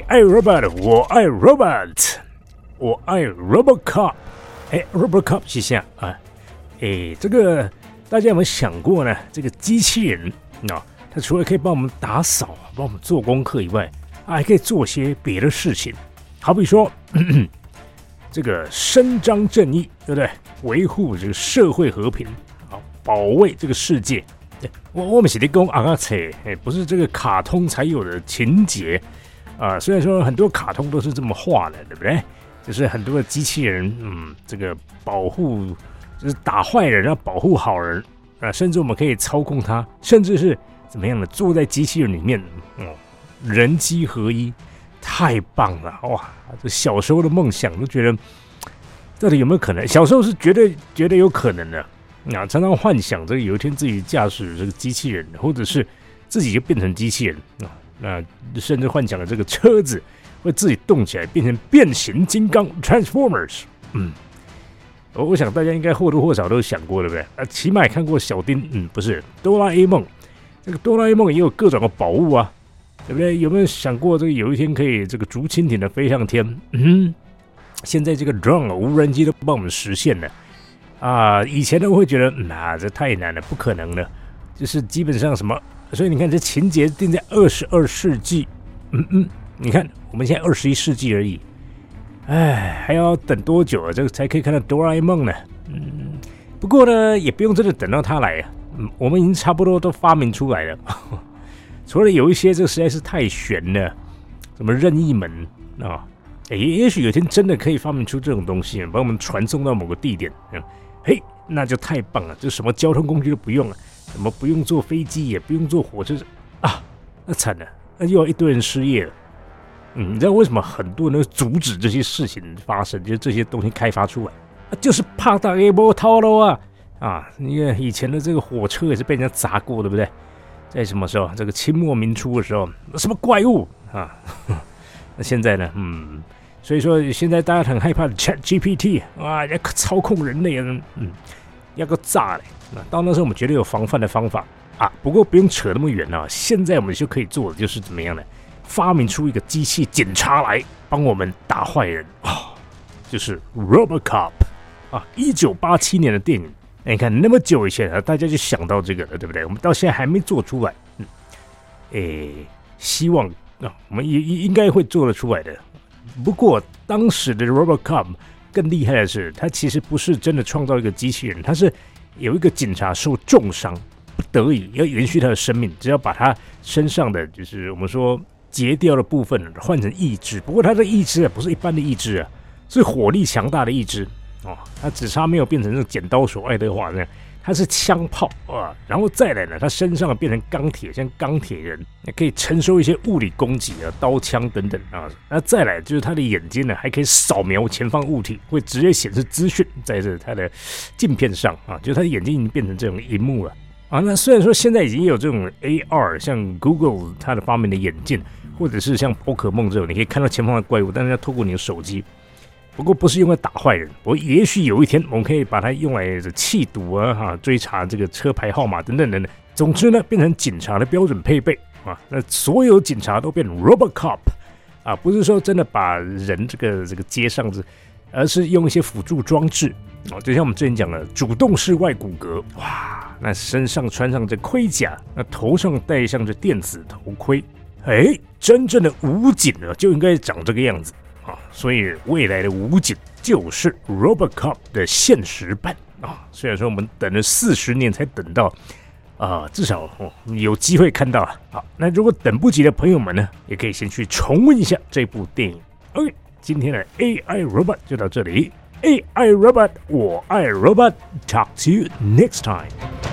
爱 robot，我爱 robot，我爱 RoboCop。哎，RoboCop 是下啊，哎，这个大家有没有想过呢？这个机器人啊，它除了可以帮我们打扫、帮我们做功课以外，还可以做些别的事情，好比说。这个伸张正义，对不对？维护这个社会和平，啊，保卫这个世界。我，我们写的公啊啊切，哎，不是这个卡通才有的情节啊。虽然说很多卡通都是这么画的，对不对？就是很多的机器人，嗯，这个保护就是打坏人要保护好人啊，甚至我们可以操控它，甚至是怎么样的，坐在机器人里面，嗯，人机合一。太棒了哇！这小时候的梦想都觉得，到底有没有可能？小时候是绝对绝对有可能的啊！常常幻想着有一天自己驾驶这个机器人，或者是自己就变成机器人啊！那甚至幻想了这个车子会自己动起来，变成变形金刚 （Transformers）。嗯，我我想大家应该或多或少都想过，对不对？啊，起码看过小丁，嗯，不是哆啦 A 梦，这个哆啦 A 梦也有各种的宝物啊。对不对？有没有想过这个有一天可以这个竹蜻蜓的飞上天？嗯，现在这个 drone 无人机都帮我们实现了啊！以前都会觉得，那这太难了，不可能的。就是基本上什么，所以你看这情节定在二十二世纪，嗯嗯，你看我们现在二十一世纪而已，哎，还要等多久啊？这个才可以看到哆啦 A 梦呢？嗯，不过呢，也不用真的等到它来啊，嗯，我们已经差不多都发明出来了。除了有一些这实在是太悬了，什么任意门啊，也也许有一天真的可以发明出这种东西，把我们传送到某个地点，嗯嘿，那就太棒了，就什么交通工具都不用了，什么不用坐飞机，也不用坐火车，啊，那惨了，那又要一堆人失业了。嗯，你知道为什么很多人阻止这些事情发生，就是这些东西开发出来，啊就是怕大家波套路啊啊！你看以前的这个火车也是被人家砸过，对不对？在什么时候？这个清末明初的时候，什么怪物啊？那现在呢？嗯，所以说现在大家很害怕 Chat GPT 啊，要操控人类，嗯，要个炸嘞！那到那时候我们绝对有防范的方法啊。不过不用扯那么远啊，现在我们就可以做的就是怎么样呢？发明出一个机器警察来帮我们打坏人啊，就是 RoboCop 啊，一九八七年的电影。你看那么久以前啊，大家就想到这个了，对不对？我们到现在还没做出来，嗯，诶，希望啊，我们也应该会做得出来的。不过当时的 RoboCop 更厉害的是，它其实不是真的创造一个机器人，它是有一个警察受重伤，不得已要延续他的生命，只要把他身上的就是我们说截掉的部分换成义肢。不过他的义肢啊，不是一般的义肢啊，是火力强大的义肢。哦，他只差没有变成那种剪刀手爱德华那样，他是枪炮啊，然后再来呢，他身上变成钢铁，像钢铁人，可以承受一些物理攻击啊，刀枪等等啊。那再来就是他的眼睛呢，还可以扫描前方物体，会直接显示资讯在这他的镜片上啊，就是他的眼睛已经变成这种荧幕了啊。那虽然说现在已经有这种 AR，像 Google 它的发明的眼镜，或者是像宝可梦这种，你可以看到前方的怪物，但是要透过你的手机。不过不是用来打坏人，我也许有一天我们可以把它用来这气毒啊，哈，追查这个车牌号码等等等等。总之呢，变成警察的标准配备啊，那所有警察都变 RoboCop 啊，不是说真的把人这个这个接上子，而是用一些辅助装置啊，就像我们之前讲的主动式外骨骼，哇，那身上穿上这盔甲，那头上戴上这电子头盔，哎，真正的武警呢就应该长这个样子。所以未来的武警就是 RoboCop 的现实版啊。虽然说我们等了四十年才等到，啊，至少有机会看到啊。好，那如果等不及的朋友们呢，也可以先去重温一下这部电影。OK，今天的 AI Robot 就到这里。AI Robot，我爱 Robot，Talk to you next time。